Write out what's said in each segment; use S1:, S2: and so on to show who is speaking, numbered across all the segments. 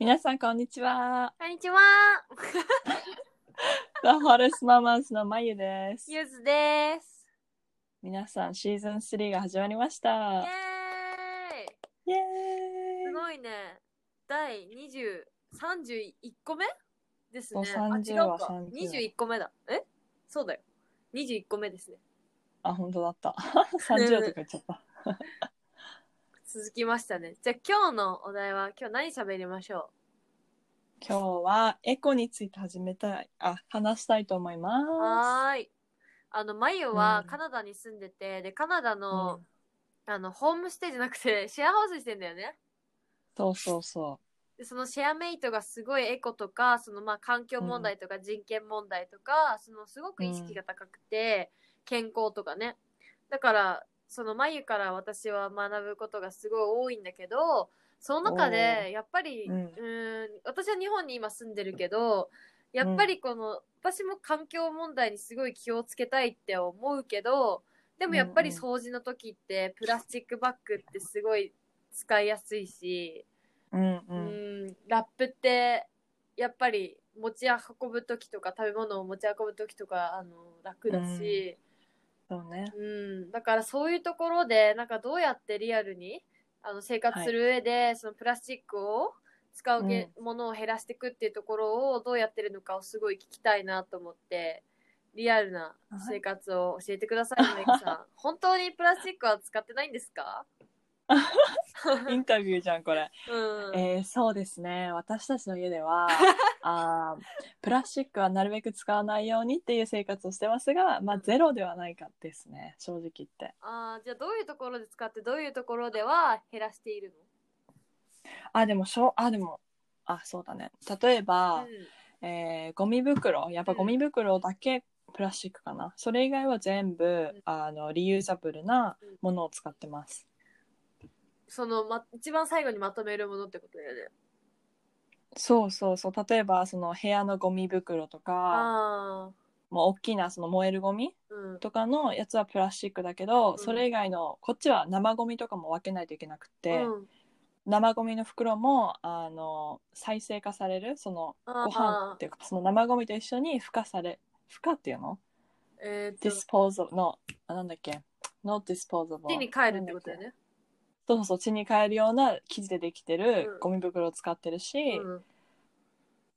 S1: 皆さん、こんにちは。
S2: こんにちは。
S1: ザ・ホレスママズのまゆです。
S2: ゆずです。
S1: 皆さん、シーズン3が始まりまし
S2: イ
S1: た。
S2: ェーイ
S1: イエーイ
S2: すごいね。第20、31個目ですね。
S1: そう
S2: あ、
S1: 30
S2: 違うか。
S1: は30
S2: 21個目だ。え？そうだよ。21個目ですね。
S1: あ、本当だった。30とか言っちゃった。
S2: 続きましたね。じゃあ今日のお題は、今日何喋りましょ
S1: 今日はエコについて始めたい、あ、話したいと思いうま
S2: はーい。あの、まゆは
S1: うん
S2: カナダに住んでて、で、カナダ
S1: す。
S2: の、
S1: うん
S2: あの、ホームステイじゃなくて、シェアハウスしてんだよね。
S1: そうそうそ
S2: でそのシェアメイトがすごいエコとかそのまあ環境問題とか人権問題とか、そのすごく意識が高くて、健康とかねだからその眉から私は学ぶことがすごい多いんだけどその中
S1: お
S2: でやっぱり、
S1: う
S2: うんーん私は日本に今住んでるけどやっぱりこの、私も環境問題にすごい気をつけたいって思うけどでもやっぱり
S1: うん
S2: 掃除の時ってプラスチックバッグってすごい使いやすいし、
S1: う。うんう。
S2: うんん、ラップってやっぱり持ち運ぶ時とか食べ物を持ち運ぶ時とかあの楽だし、
S1: そうね。
S2: うん。だからそういうところでなんかどうやってリアルにあの生活する上で、そのプラスチックを使うげ、ものを減らしていくっていうところをどうやってるのかをすごい聞きたいなと思ってリアルな生活を教えてください、メイクさん。本当にプラスチックは使ってないんですか？
S1: インタビューじゃん、これ。
S2: うん、
S1: えーそうですね。私たちの家では あープラスチックはなるべく使わないようにっていう生活をしてますが、まあ、ゼロではないかですね。正直言って。
S2: あーじゃあどういうところで使ってどういうところでは減らしている
S1: あでもしょあでもあそうだね。例え
S2: の、
S1: ば、
S2: うん。
S1: えーゴミ袋。やっぱゴミ袋だけプラスチックかな。それ以外は全部、
S2: ん。
S1: あのリユーザブルなものを使ってます
S2: その、ま、一番最後にまとめるものってことだよね。
S1: そうそうそう。例えばその部屋のゴミ袋とか
S2: あ
S1: もう大きなその燃えるゴミ
S2: あ、うん。
S1: とかのやつはプラスチックだけど、
S2: うん。
S1: それ以外のこっちは生ゴミとかも分けないといけなくて、
S2: うん、
S1: 生ゴミの袋もあの再生化されるその
S2: あー。
S1: ご飯っていうかその生ゴミと一緒に孵化され孵化っていうの？
S2: えーっと、
S1: disposable のあなんだっけ？not disposable
S2: 手に帰るってことだよね。
S1: そうそうそう地に帰るような生地でできてるゴミ袋を使ってるし、
S2: うん。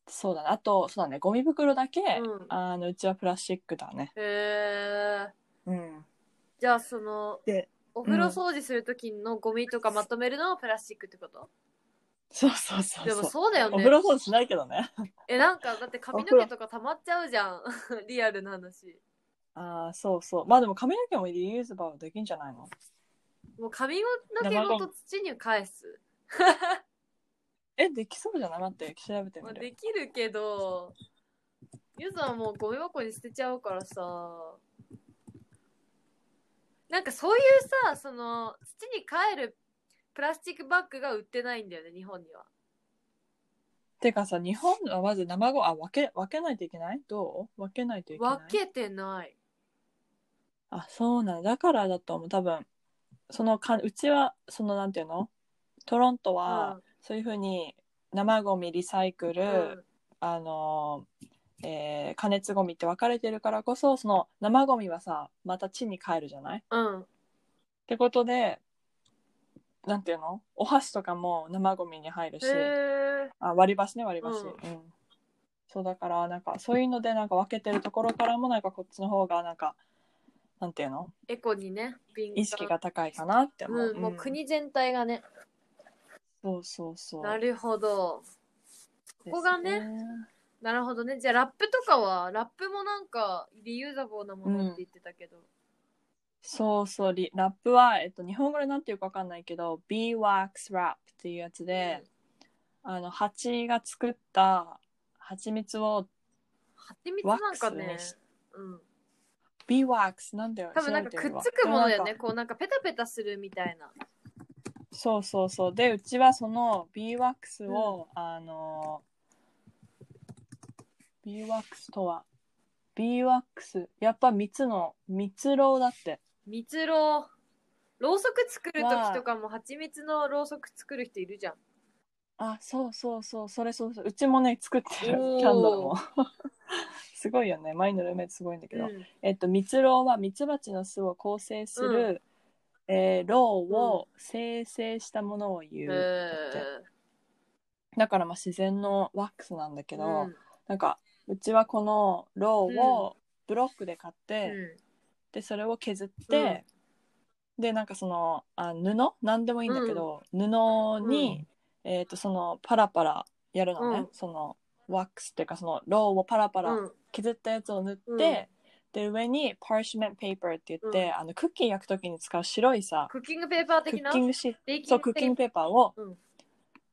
S1: そうだねあとそうだねゴミ袋だけ、
S2: うん
S1: あのうちはプラスチックだね
S2: へえ
S1: うん
S2: じゃあその、
S1: で
S2: お風呂掃除するときのゴミとかまとめるのはプラスチックってこと、
S1: そうそうそう
S2: でも
S1: そう
S2: そうだよね
S1: お風。呂掃除しないけどね
S2: え、なんかだって髪の毛とか溜まっちゃうじゃん。リアルな話。
S1: ああそうそうまあでも髪の毛もリユーズバーできんじゃないの
S2: もう髪の毛ごと土に返す。
S1: えできそうじゃない？待って調べて
S2: まあ、
S1: みる
S2: できるけど、ゆずはもうゴミ箱に捨てちゃうからさ。なんかそういうさ、その土に帰るプラスチックバッグが売ってないんだよね、日本には。
S1: てかさ日本はまず生ゴあ分け分けないといけない？どう？分けないといけない？
S2: 分けてない。
S1: あそうなんだだからだと思う多分そのかうちはそのなんていうの？トロントは、そういうふうに生ゴミリサイクル、
S2: うん。
S1: あのえー加熱ゴミって分かれてるからこそその生ゴミはさまた地に帰るじゃない？っ
S2: うん。
S1: てことでなんていうの？お箸とかも生ゴミに入るし
S2: へえ。
S1: あ割り箸ね割り箸、
S2: うん。
S1: うん。そうだからなんかそういうのでなんか分けてるところからもなんかこっちの方がなんかなんていうの？
S2: エコにね、
S1: 意識が高いかなって思う、
S2: うん、もう国全体がね。
S1: そうそうそう。
S2: なるほど。ここがね
S1: です
S2: なるほどね。じゃあラップとかは、ラップもなんかリユーザブルなものって言ってたけど。
S1: そうそう。リラップは、えっと、日本語でなんていうかわかんないけど Beeswax Wrap っていうやつで、あの蜂が作った蜂蜜を
S2: 蜂蜜なんかね
S1: ワックスにし、
S2: うん。
S1: Beeswax なんだよ
S2: 多分なんかくっつくものだよね。こうなんかペタペタするみたいな。
S1: そうそうそうでうちはその Beeswax を、あの Beeswax とは Beeswax やっぱ蜜の蜜ろうだって
S2: 蜜ろう。ろうそく作るときとかも蜂蜜のろうそく作る人いるじゃん。
S1: あそうそうそうそれそうそううちもね作ってるキャンドルも すごいよね。マイのルーメイトすごいんだけど、
S2: うん。
S1: えっと蜜蝋はミツバチの巣を構成する、えー、ろうを生成したものを言う、
S2: へ
S1: だからまあ自然のワックスなんだけ
S2: ー
S1: ど、
S2: うん。
S1: なんかうちはこのろうをブロックで買って、
S2: うん。
S1: でそれを削って、でなんかそのあ布？なんでもいいんだけど、布に、えー、とそのパラパラやるのね、
S2: うん。
S1: そのワックスっていうかそのろうをパラパラ
S2: うん。
S1: 削ったやつを塗って、
S2: うん。
S1: で上にパーシメントペーパーって言って、あのクッキー焼く時に使う白いさ
S2: クッキングペーパー
S1: クッ
S2: 的な
S1: キングシ
S2: ベーキング
S1: そうクッキングペーパーを、
S2: うん。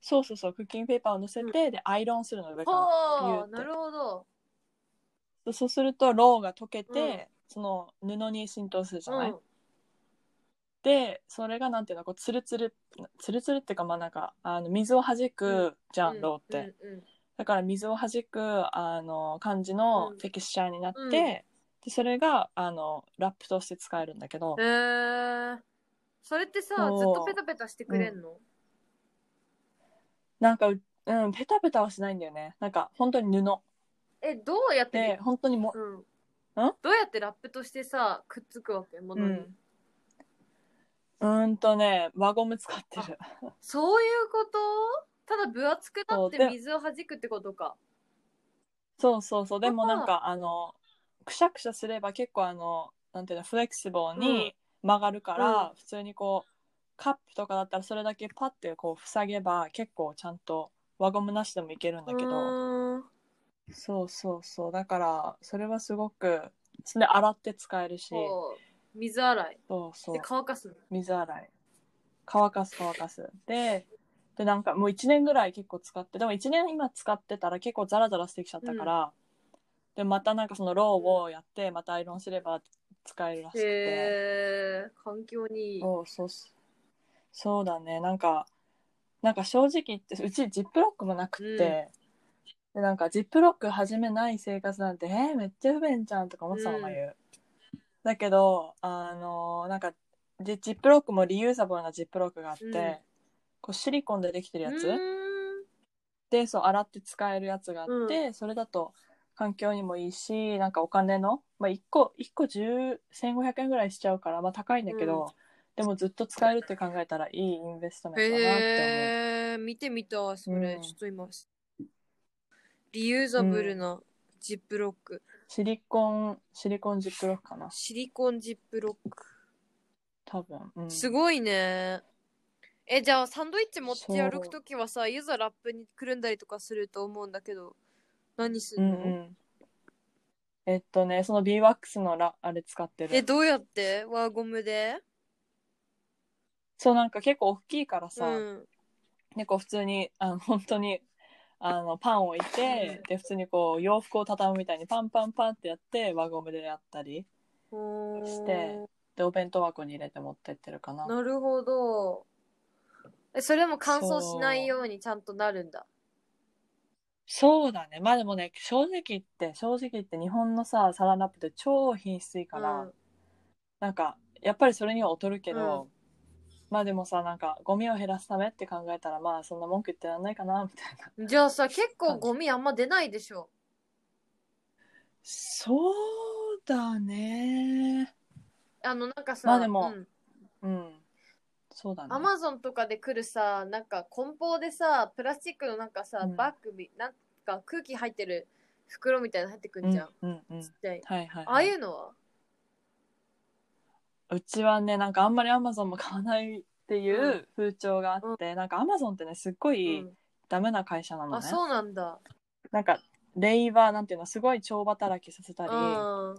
S1: そうそうそうクッキングペーパーを乗せて、でアイロンするの上から
S2: なるほど。
S1: そうするとろうが溶けて、
S2: うん。
S1: その布に浸透するじゃない、
S2: うん。
S1: でそれがなんていうのこうツルツルツルツルっていうかまあなんかあの水を弾くじゃん、ろうって、
S2: うんうん
S1: だから水を弾くあの感じの
S2: うん。
S1: テキスチャーになって、
S2: うん。
S1: でそれがあのラップとして使えるんだけど、
S2: へー。それってさずっとペタペタしてくれんの、
S1: なんかううんペタペタはしないんだよね。なんか本当に布。
S2: えどうやって
S1: で本当にも
S2: うん。
S1: ん？
S2: どうやってラップとしてさくっつくわけ？ものに、
S1: うん。うーんとね輪ゴム使ってる。
S2: そういうこと？ただ分厚くなって水を弾くってことか。
S1: そうそうそう。でもなんかあのくしゃくしゃすれば結構あのなんていうのフレキシブルに曲がるから、
S2: うん。
S1: 普通にこうカップとかだったらそれだけパッてこう塞げば結構ちゃんと輪ゴムなしでもいけるんだけ
S2: う
S1: どそうそうそう。だからそれはすごくそれで洗って使えるし。
S2: 水洗い。
S1: そうそう。
S2: で乾かすの。
S1: 水洗い。乾かす乾かす。ででなんかもう1年ぐらい結構使ってでも1年今使ってたら結構ザラザラしてきちゃったから、でまたなんかそのローをやってまたアイロンすれば使えるらしくて、
S2: へえ環境にいい。
S1: そうそうそうだね。なんかなんか正直言ってうちジップロックもなくって、でなんかジップロック始めない生活なんてえー、めっちゃ不便じゃんとか思ってたの
S2: うん。
S1: だけどあのなんかでジップロックもリユーザブルなジップロックがあって、
S2: うん
S1: こうシリコンでできてるやつ、
S2: うーん。
S1: でそう洗って使えるやつがあって、それだと環境にもいいしなんかお金の、まあ、1個1個10 1500円ぐらいしちゃうから、まあ、高いんだけど、
S2: うん。
S1: でもずっと使えるって考えたらいいインベストメントだなって
S2: へえ見てみたそれ、
S1: うん。
S2: ちょっと今リユーザブルなジップロック、
S1: 思うシリコンシリコンジップロックかな。
S2: シリコンジップロック。
S1: 多分、うん、
S2: すごいねえじゃあサンドイッチ持って歩くときはさいざラップにくるんだりとかすると思うんだけど何すの、
S1: うんんうん。えっとねその b ワックスのラあれ使ってる。
S2: えどうやって？輪ゴムで？
S1: そうなんか結構大きいからさ、
S2: うん。
S1: 結構普通にあの本当にあのパンを置いて、で普通にこう洋服を畳むみたいにパンパンパンってやって輪ゴムでやったりしてでお弁当箱に入れて持ってってるかな。
S2: なるほどえそれも乾燥しないようにちゃんとなるんだ。
S1: そうだね。まあでもね正直言って正直言って日本のさサランラップって超品質いいから、
S2: うん。
S1: なんかやっぱりそれには劣るけど、まあでもさなんかゴミを減らすためって考えたらまあそんな文句言ってらんないかなみたいな。
S2: じゃあさ結構ゴミあんま出ないでしょ。
S1: そうだね。
S2: あのなんかさ
S1: まあでも
S2: うん。
S1: うんそうだね。
S2: アマゾンとかで来るさなんか梱包でさプラスチックのなんかさ、
S1: うん。
S2: バッグみなんか空気入ってる袋みたいなの入ってくんじゃん、
S1: うんうんうん。
S2: ちっちゃい。
S1: はいはい、
S2: ああいうのは？
S1: うちはねなんかあんまりアマゾンも買わないっていううん。風潮があって、なんかアマゾンってねすっごい
S2: うん。
S1: ダメな会社なのね、
S2: あそうなんだ。
S1: なんかレイバーなんていうのすごい超働きさせたり
S2: うん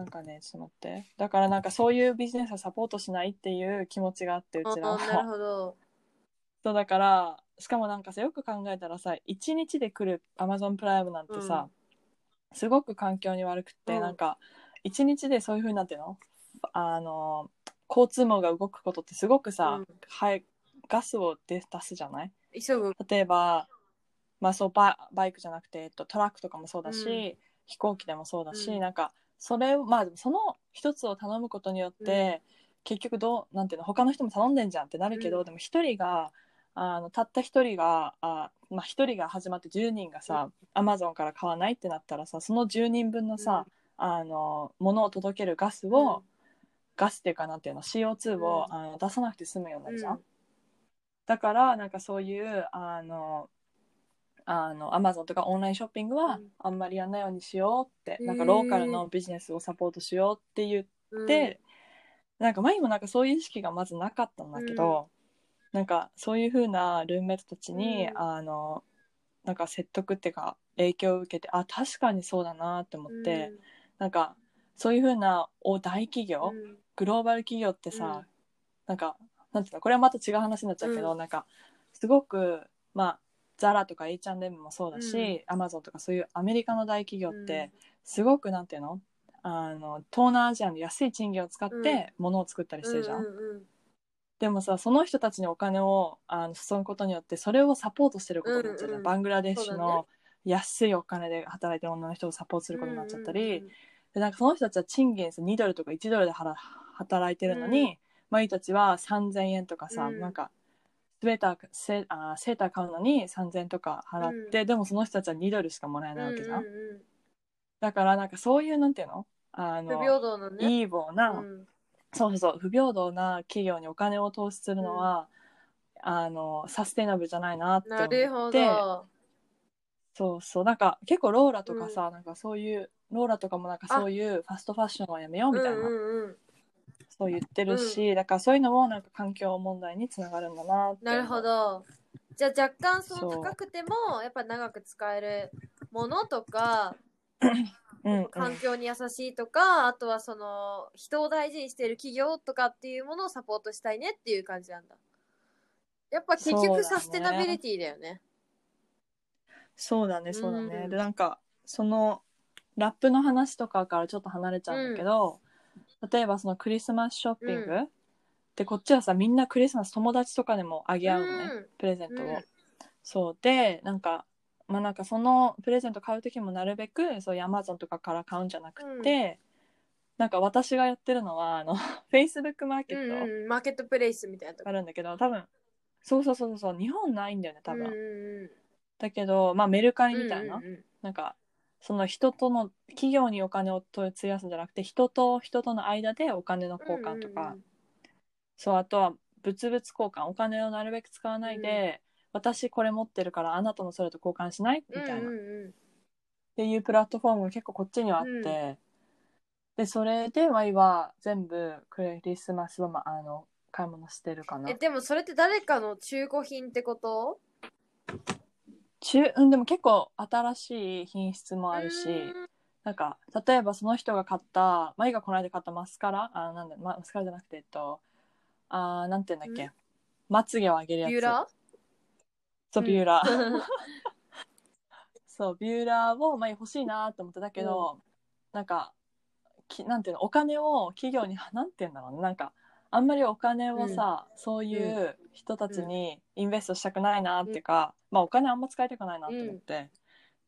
S1: なんかねちょっと待って。だからなんかそういうビジネスをサポートしないっていう気持ちがあってうちら
S2: あなる
S1: は
S2: ほど。
S1: そうだからしかもなんかさよく考えたらさ1日で来るアマゾンプライムなんてさ、すごく環境に悪くって、
S2: うん。
S1: なんか1日でそういうふうになっていうの？あの交通網が動くことってすごくさ、
S2: うん。
S1: はい、ガスを出出すじゃない？
S2: 急ぐ。
S1: 例えば、まあ、そうババイクじゃなくて、えっと、トラックとかもそうだし、
S2: うん。
S1: 飛行機でもそうだし、
S2: うん。
S1: なんかそれをまあその一つを頼むことによって、結局どうなんていうの他の人も頼んでんじゃんってなるけど、
S2: うん。
S1: でも一人があのたった一人があまあ一人が始まって10人がさアマゾンから買わないってなったらさその10人分のさ、あの物を届けるガスを、
S2: うん。
S1: ガスっていうかなんていうの CO2 を、
S2: うん。
S1: あの出さなくて済むようになるじゃん、
S2: うん。
S1: だからなんかそういうあのあのアマゾンとかオンラインショッピングは
S2: うん。
S1: あんまりやんないようにしようって、
S2: へー。
S1: なんかローカルのビジネスをサポートしようって言って、なんか前にもなんかそういう意識がまずなかったんだけど、なんかそういう風なルームメイトたちに、
S2: うん。
S1: あのなんか説得っていうか影響を受けてあ確かにそうだなって思
S2: うん。
S1: って、なんかそういう風なお大企業、
S2: うん。
S1: グローバル企業ってさ、
S2: うん。
S1: なんかなんていうのこれはまた違う話になっちゃうけど、
S2: うん。
S1: なんかすごくまあザラとか H&M もそうだし、アマゾンとかそういうアメリカの大企業ってすごくなんていうの？あの東南アジアの安い賃金を使って物を作ったりしてるじゃん。
S2: うんうん
S1: でもさその人たちにお金をあの注ぐことによってそれをサポートしてることになっちゃうじゃん、
S2: うんうん。
S1: バングラデシュの
S2: ね。
S1: 安いお金で働いてる女の人をサポートすることになっちゃったり、
S2: うんうん
S1: でなんかその人たちは賃金2ドルとか1ドルで払働いてるのに、
S2: うん。
S1: マリたちは3000円とかさ、
S2: うん。
S1: なんかーターセあセーター買うのに3000円とか払って、でもその人たちは2ドルしかもらえないわけじゃん、
S2: うんうんうん。
S1: だからなんかそういうなんていうの？あの
S2: 不平等なね。
S1: イーボーな、
S2: うん。
S1: そうそうそう不平等な企業にお金を投資するのは、あのサステイナブルじゃないなって思って。
S2: なるほど。
S1: そうそう。なんか結構ローラとかさ、なんかそういうローラとかもなんかそういうファストファッションはやめようみたいな、
S2: うんうんうん
S1: そう言ってるし、だからそういうのもなんか環境問題につながるんだなって
S2: なるほど。じゃあ若干その高くてもやっぱ長く使えるものとか
S1: うんうん
S2: 環境に優しいとか、あとはその人を大事にしている企業とかっていうものをサポートしたいねっていう感じなんだ。やっぱ結局サステナビリティだよね。
S1: そうだねそうだね、
S2: うん
S1: でなんかそのラップの話とかからちょっと離れちゃうんだけど、例えばそのクリスマスショッピング、
S2: う
S1: でこっちはさみんなクリスマス友達とかでもあげ合うのね、
S2: うん。
S1: プレゼントを、
S2: うん。
S1: そう。でなんかまあなんかそのプレゼント買う時もなるべくそういうアマゾンとかから買うんじゃなくて、なんか私がやってるのはあの Facebook マーケ
S2: うん
S1: ット
S2: うん、マーケットプレイスみたいなとこ。
S1: あるんだけど、多分そうそうそうそう日本ないんだよね多分、
S2: うんうんうん。
S1: だけどまあメルカリみたいな、
S2: うんうんうん。
S1: なんかその人との企業にお金を費やすんじゃなくて人と人との間でお金の交換とか、
S2: うんうん
S1: そうあとは物々交換お金をなるべく使わないで、私これ持ってるからあなたのそれと交換しない？みたいな、っ
S2: うんうんうん。
S1: ていうプラットフォームが結構こっちにはあって、
S2: うん。
S1: でそれでワイは全部クリスマスは、まあ、あの買い物してるかな。
S2: えでもそれって誰かの中古品ってこと？
S1: 中うんでも結構新しい品質もあるし、
S2: うん。
S1: なんか例えばその人が買ったマイがこの間買ったマスカラあなんだ、ま、マスカラじゃなくてえっとあーなんて言うんだっけ、
S2: ん。
S1: まつげを上げるやつ。
S2: ビューラ
S1: そうビューラー、
S2: ー
S1: そうビューラーを、まあ、欲しいなと思ってたけど、なんかきなんていうのお金を企業になんて言うんだろうね。なんかあんまりお金をさ、そういう人たちにインベストしたくないなっていうか、まあお金あんま使いたくないなと思って、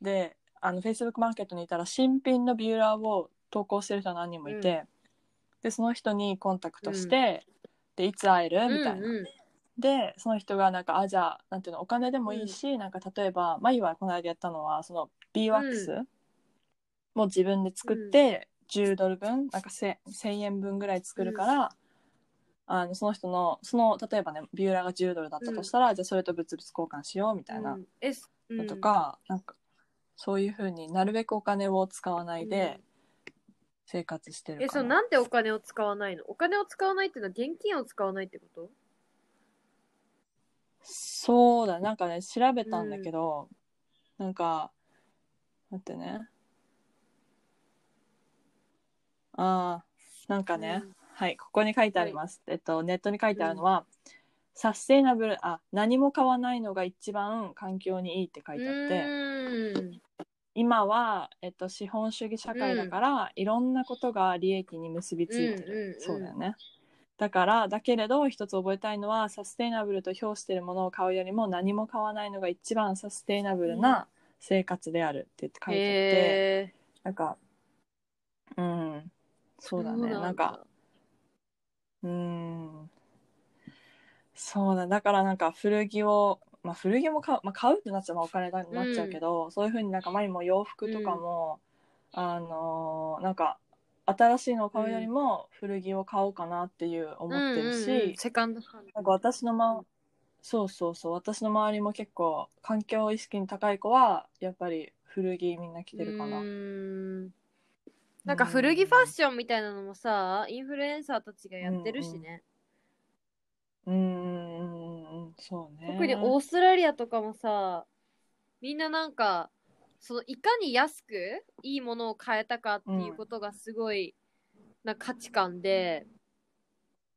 S1: であの Facebook マーケットにいたら新品のビューラーを投稿してる人が何人もいて、でその人にコンタクトして、でいつ会えるみたいな、
S2: うんうん。
S1: でその人がなんかあじゃあなんていうのお金でもいいし、なんか例えばマイはこの間やったのはその B ワックス
S2: う
S1: も自分で作って10ドル分なんか 1000, 1000円分ぐらい作るから、あのその人のその例えばねビューラーが10ドルだったとしたら、じゃあそれと物々交換しようみたいなのとか、なんかそういうふうになるべくお金を使わないで生活してるかな。
S2: えそうなんでお金を使わないの？お金を使わないっていうのは現金を使わないってこと？
S1: そうだなんかね調べたんだけど、なんか待ってね。あーなんかね、はいここに書いてあります、えっとネットに書いてあるのは、サステイナブルあ何も買わないのが一番環境にいいって書いてあって、
S2: うん。
S1: 今は、えっと、資本主義社会だから、いろんなことが利益に結びついてる、
S2: うんうんうん。
S1: そうだよね。だからだけれど一つ覚えたいのはサステイナブルと評しているものを買うよりも何も買わないのが一番サステイナブルな生活であるって言って書いてあって、
S2: へ
S1: なんかうん。そうだね。なんかうん。そうだ。だからなんか古着を、まあ、古着も買う,、まあ、買うってなっちゃうお金になっちゃうけど、そういうふうになんか前も洋服とかも、あのーなんか新しいのを買うよりも古着を買おうかなっていう思ってるし、
S2: うんうんうん。セカンドハン
S1: なんか私のま、そうそうそう。私の周りも結構環境意識に高い子はやっぱり古着みんな着てるかな。
S2: なんか古着ファッションみたいなのもさ、インフルエンサーたちがやってるしね。
S1: うんうんうんうんそうね。
S2: 特にオーストラリアとかもさ、みんななんか、そのいかに安くいいものを買えたかっていうことがすごいな価値観で、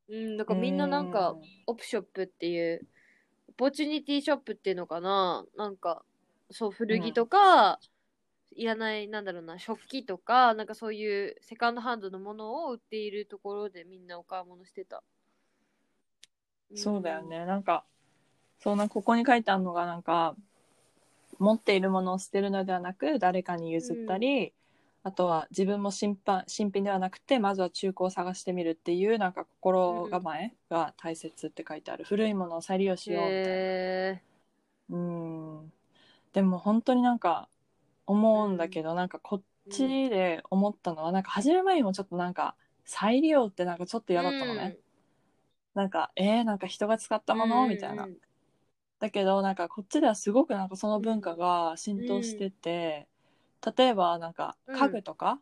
S2: うん、だからみんななんか、オプショップっていう、オポチュニティショップっていうのかななんか、そう、古着とか、いらない、なんだろうな、食器とか、なんかそういうセカンドハンドのものを売っているところでみんなお買い物してた。
S1: そうだよね。なんか、そうな、ここに書いてあるのが、なんか、持っているものを捨てるのではなく、誰かに譲ったり、あとは自分も新品新品ではなくて、まずは中古を探してみるっていう、なんか心構えが大切って書いてある。古いものを再利用しようみたいな。
S2: へ
S1: うん。でも本当になんか、思うんだけど、なんかこっちで思ったのは、なんか始め前にもちょっとなんか、再利用ってなんかちょっと
S2: ー
S1: 嫌だったのね。なんか、えー、なんか人が使ったもの？みたいな。。だけどなんかこっちではすごくなんかその文化が浸透してて、例えばなんか
S2: うん
S1: 家具とか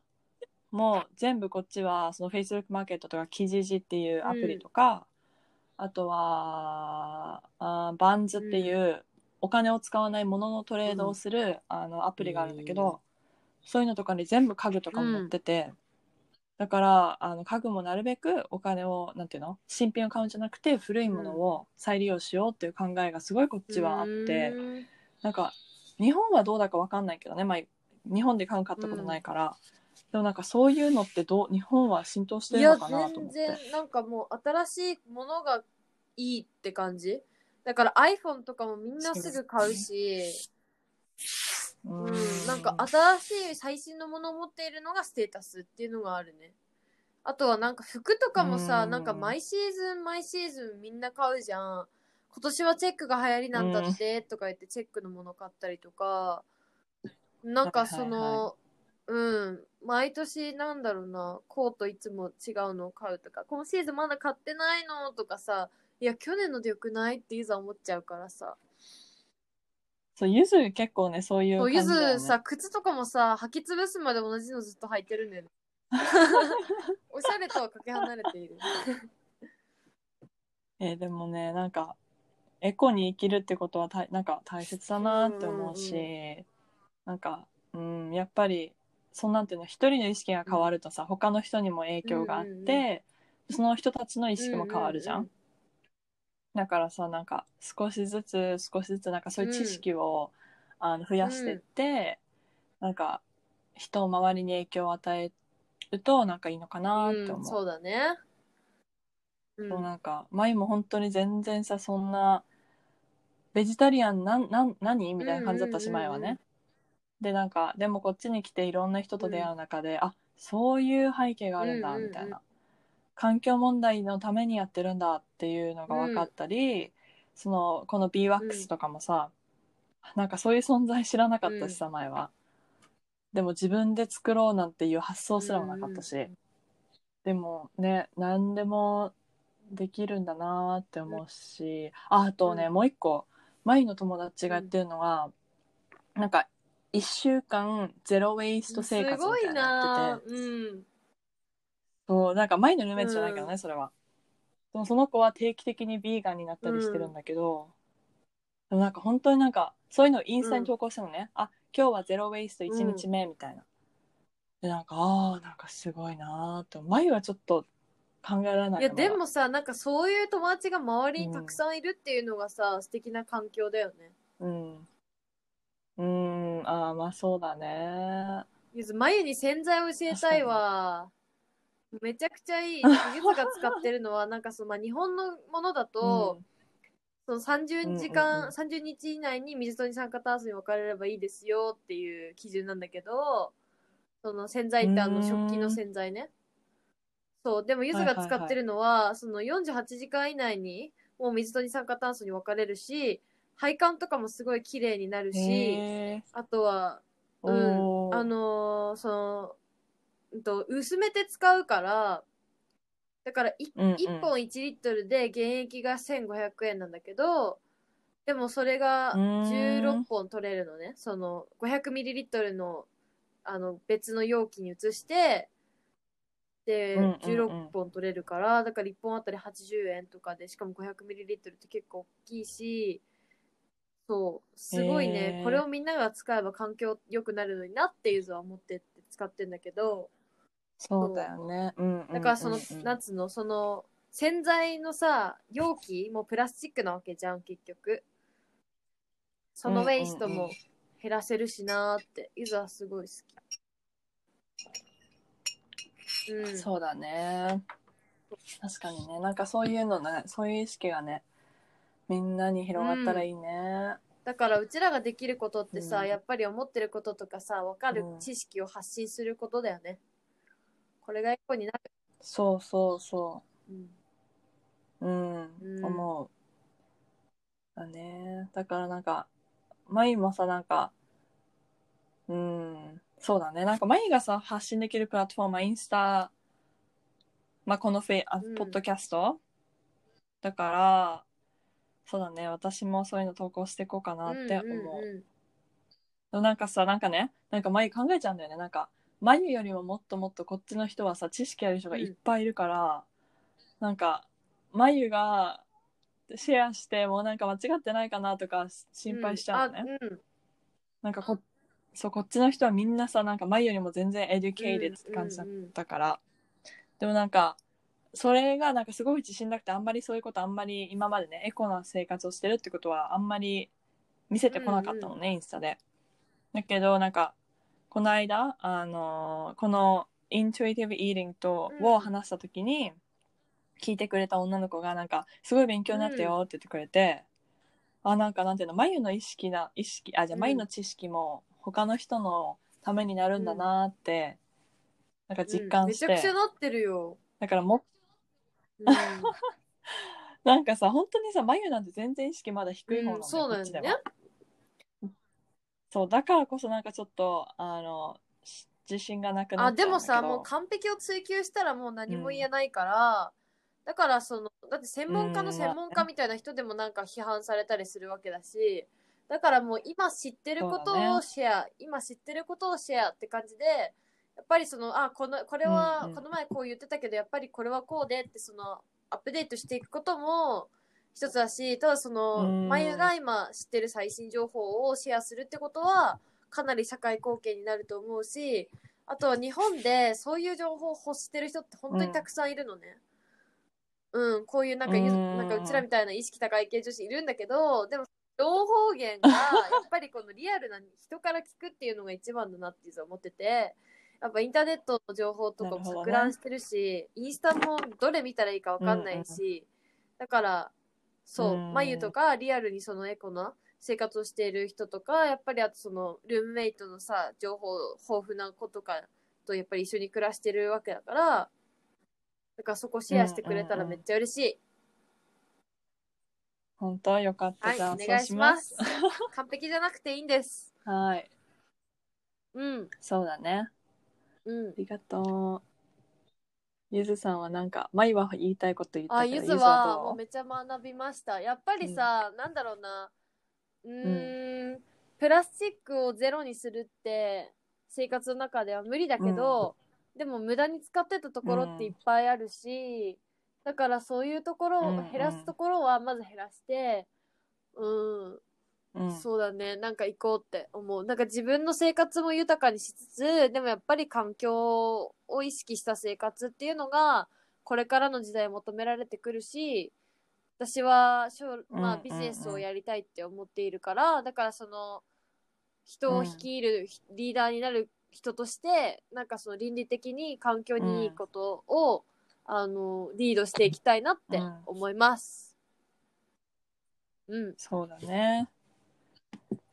S1: も全部こっちはその Facebook マーケットとかキジジっていうアプリとか、あとはあーバンズっていうお金を使わないもののトレードをする、あのアプリがあるんだけど、そういうのとかに全部家具とかも載ってて、だからあの家具もなるべくお金をなんていうの？新品を買うんじゃなくて古いものを再利用しようっていう考えがすごいこっちはあって、
S2: うん。
S1: なんか日本はどうだかわかんないけどね、まあ、日本で買う買ったことないから、でもなんかそういうのってどう日本は浸透して
S2: いや
S1: るのかなと思って。
S2: 全然なんかもう新しいものがいいって感じ？だから iPhone とかもみんなすぐ買うし、
S1: う
S2: うん、なんか新しい最新のものを持っているのがステータスっていうのがあるね。あとはなんか服とかもさ、
S1: うん。
S2: なんか毎シーズン毎シーズンみんな買うじゃん。今年はチェックが流行りなんだってとか言ってチェックのもの買ったりとか。なんかその、うん。毎年なんだろうな。コートいつも違うのを買うとか。今シーズンまだ買ってないのとかさいや去年のでよくない？っていざ思っちゃうからさ。
S1: そうゆず結構ねそういう
S2: ゆ
S1: だよ、ね、
S2: ずさ靴とかもさ履き潰すまで同じのずっと履いてるんだよね。おしゃれとはかけ離れている。
S1: えーでもねなんかエコに生きるってことはたなんか大切だなって思うし、
S2: うんうん
S1: なんか、うん、やっぱりそんなんていうの一人の意識が変わるとさ、他の人にも影響があって、
S2: うんうん
S1: その人たちの意識も変わるじゃん。
S2: うんうん
S1: だからさなんか少しずつ少しずつなんかそういう知識を、あの増やしてって、なんか人を周りに影響を与えるとなんかいいのかなって思う。
S2: うんそうだね。うん。
S1: そうなんか前も本当に全然さそんなベジタリアンなんなん何？みたいな感じだったし
S2: うんうんうんうん。
S1: 前はね。でなんかでもこっちに来ていろんな人と出会う中で、あそういう背景があるんだ
S2: うんうんうん
S1: みたいな、環境問題のためにやってるんだっていうのが分かったり、そのこの b ワックスとかもさ、なんかそういう存在知らなかったしさ、前は。でも自分で作ろうなんていう発想すらもなかったし、
S2: うん。
S1: でもね何でもできるんだなって思うし、ああとね、
S2: うん。
S1: もう一個。舞の友達がやってるのは、なんか1週間ゼロウェイスト生活みたいなのやってて。
S2: うん
S1: そうなんか舞のルーメイトじゃないけどね、それは。でもその子は定期的にビーガンになったりしてるんだけど、でもなんか本当になんかそういうのをインスタに投稿したのね、あ今日はゼロウェイスト1日目みたいな、でなんかああなんかすごいなーって舞はちょっと考えられない
S2: いや
S1: な
S2: でもさなんかそういう友達が周りにたくさんいるっていうのがさ、素敵な環境だよね。
S1: うん。うん、ああ、まあそうだね。
S2: ゆず眉に洗剤を教えたいわめちゃくちゃいい。ゆずが使ってるのはなんかその、まあ、日本のものだと、その30時間、
S1: うんうんうん。
S2: 30日以内に水と二酸化炭素に分かれればいいですよっていう基準なんだけど、その洗剤ってあの食器の洗剤ね。そう、でもゆずが使ってるのは、その48時間以内にもう水と二酸化炭素に分かれるし配管とかもすごい綺麗になるしあとはうん。あのーそのうんと薄めて使うからだからい
S1: うんうん。
S2: 1本1リットルで原液が1500円なんだけどでもそれが
S1: うーん。
S2: 16本取れるのね。その500ミリリットルのあの別の容器に移してで、
S1: うんうんうん。
S2: 16本取れるからだから1本あたり80円とかでしかも500ミリリットルって結構大きいしそうすごいね、これをみんなが使えば環境良くなるのになっていうのは思ってって使ってんだけど
S1: そうだよね。うんうんうんうん
S2: だからその、なんつうのその洗剤のさ容器もプラスチックなわけじゃん結局。そのウェイストも減らせるしなーってゆずはすごい好き。うん。
S1: そうだね。確かにね。なんかそういうのね、そういう意識がね、みんなに広がったらいいね。
S2: だからうちらができることってさ、
S1: うん。
S2: やっぱり思ってることとかさ分かる
S1: うん。
S2: 知識を発信することだよね、これが一個になる、
S1: そうそうそ
S2: うん
S1: う。うん、
S2: うん
S1: 思う。だね。だからなんか、マイもさ、なんか、うん、そうだね。なんかマイがさ、発信できるプラットフォームはインスタ、まあこのフェイ、あ
S2: うん
S1: ポッドキャスト？だから、そうだね。私もそういうの投稿していこうかなって思う。
S2: うんうんうん
S1: でもなんかさ、なんかね、なんか眉考えちゃうんだよね。なんか、眉よりももっともっとこっちの人はさ、知識ある人がいっぱいいるから、なんか、まゆがシェアしてもうなんか間違ってないかなとか心配しちゃうのね。
S2: うん。あうん。
S1: なんかこ、そう、こっちの人はみんなさ、なんかまゆよりも全然 educated って感じだったから、でもなんか、それがなんかすごい自信なくてあんまりそういうことあんまり今までねエコな生活をしてるってことはあんまり見せてこなかったのね、インスタで。だけどなんかこの間あのこの intuitive eating と
S2: うん
S1: を話した時に聞いてくれた女の子がなんかすごい勉強になったよって言ってくれて、あなんかなんていうの眉の意識な意識あじゃあ
S2: うん。
S1: 眉の知識も他の人のためになるんだなって、なんか実感して、
S2: うん。めちゃくちゃなってるよ、
S1: だからも
S2: うん。
S1: なんかさ本当にさ眉なんて全然意識まだ低い方なの、
S2: うんそうなんだよね
S1: そうだからこそなんかちょっとあのし自信がなくな
S2: あ
S1: っちゃうんだけど。
S2: でもさもう完璧を追求したらもう何も言えないから、だからそのだって専門家の専門家みたいな人でもなんか批判されたりするわけだしだからもう今知ってること
S1: そうだね。
S2: をシェア、今知ってることをシェアって感じでやっぱりそのあこのこれは、
S1: うんうん。
S2: この前こう言ってたけどやっぱりこれはこうでってそのアップデートしていくことも一つだしただその、
S1: うん。
S2: まゆが今知ってる最新情報をシェアするってことはかなり社会貢献になると思うしあとは日本でそういう情報を欲してる人って本当にたくさんいるのね。うん、こういうなんかなんかうちらみたいな意識高い系女子いるんだけどでも情報源が やっぱりこのリアルな人から聞くっていうのが一番だなって実は思っててやっぱインターネットの情報とかも錯乱してるし、インスタもどれ見たらいいかわかんないし、だからそう、
S1: うん。
S2: 眉とかリアルにそのエコな生活をしている人とかやっぱりあとそのルームメイトのさ情報豊富な子とかとやっぱり一緒に暮らしてるわけだからだからそこシェアしてくれたらめっちゃ嬉しい、
S1: 本当？よかった、
S2: はい
S1: じゃあ
S2: お願いしま
S1: す。
S2: 完璧じゃなくていいんです。
S1: はい。
S2: うん。
S1: そうだね。
S2: うん。
S1: ありがとうゆずさんはなんか眉は言いたいこと言った
S2: あゆずはもうめっちゃ学びましたやっぱりさ、なんだろうな。うーん。プラスチックをゼロにするって生活の中では無理だけど、でも無駄に使ってたところっていっぱいあるし、だからそういうところ
S1: うんうん。
S2: を減らすところはまず減らしてうん
S1: うん。
S2: そうだね。なんか行こうって思う。なんか自分の生活も豊かにしつつでもやっぱり環境を意識した生活っていうのがこれからの時代求められてくるし私は将、まあ、
S1: うんうんうん
S2: ビジネスをやりたいって思っているから、だからその人を率いるリーダーになる人として、なんかその倫理的に環境にいいことを、あのリードしていきたいなって思います。うん、
S1: そうだね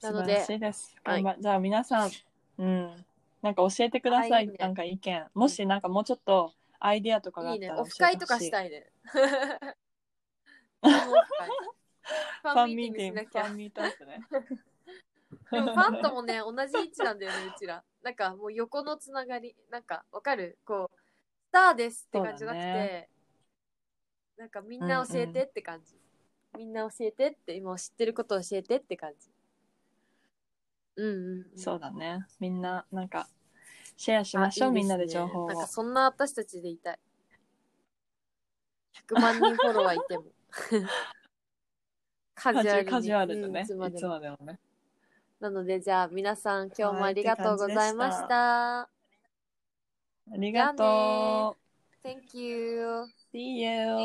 S2: なので
S1: 素晴らしいです、
S2: はい
S1: じゃあ皆さんうんなんか教えてください、
S2: はいいいね
S1: なんか意見もしなんかもうちょっとアイディアとかがあ
S2: いいね。
S1: ったら
S2: オフ会とかし
S1: い
S2: たいね。ファン
S1: ミーティング、ファンミートアップね。
S2: でもファンともね、同じ位置なんだよね、うちら。なんかもう横のつながり。なんか、わかる？こう、スターですって感じじゃなくて、
S1: ね
S2: なんかみんな教えてって感じ。みんな教えてって、今知ってること教えてって感じ。うんうん、うん。
S1: そうだね。みんな、なんか、シェアしましょう、
S2: あいい
S1: みんなで
S2: ね
S1: 情報を。
S2: なんかそんな私たちでいたい。100万人フォロワーいても。カジュアルに
S1: カジュアルでね。
S2: いつまでも
S1: までもね。
S2: なので、じゃあ皆さん今日もありがとうございました。
S1: ありがとう。
S2: Thank you.
S1: See you.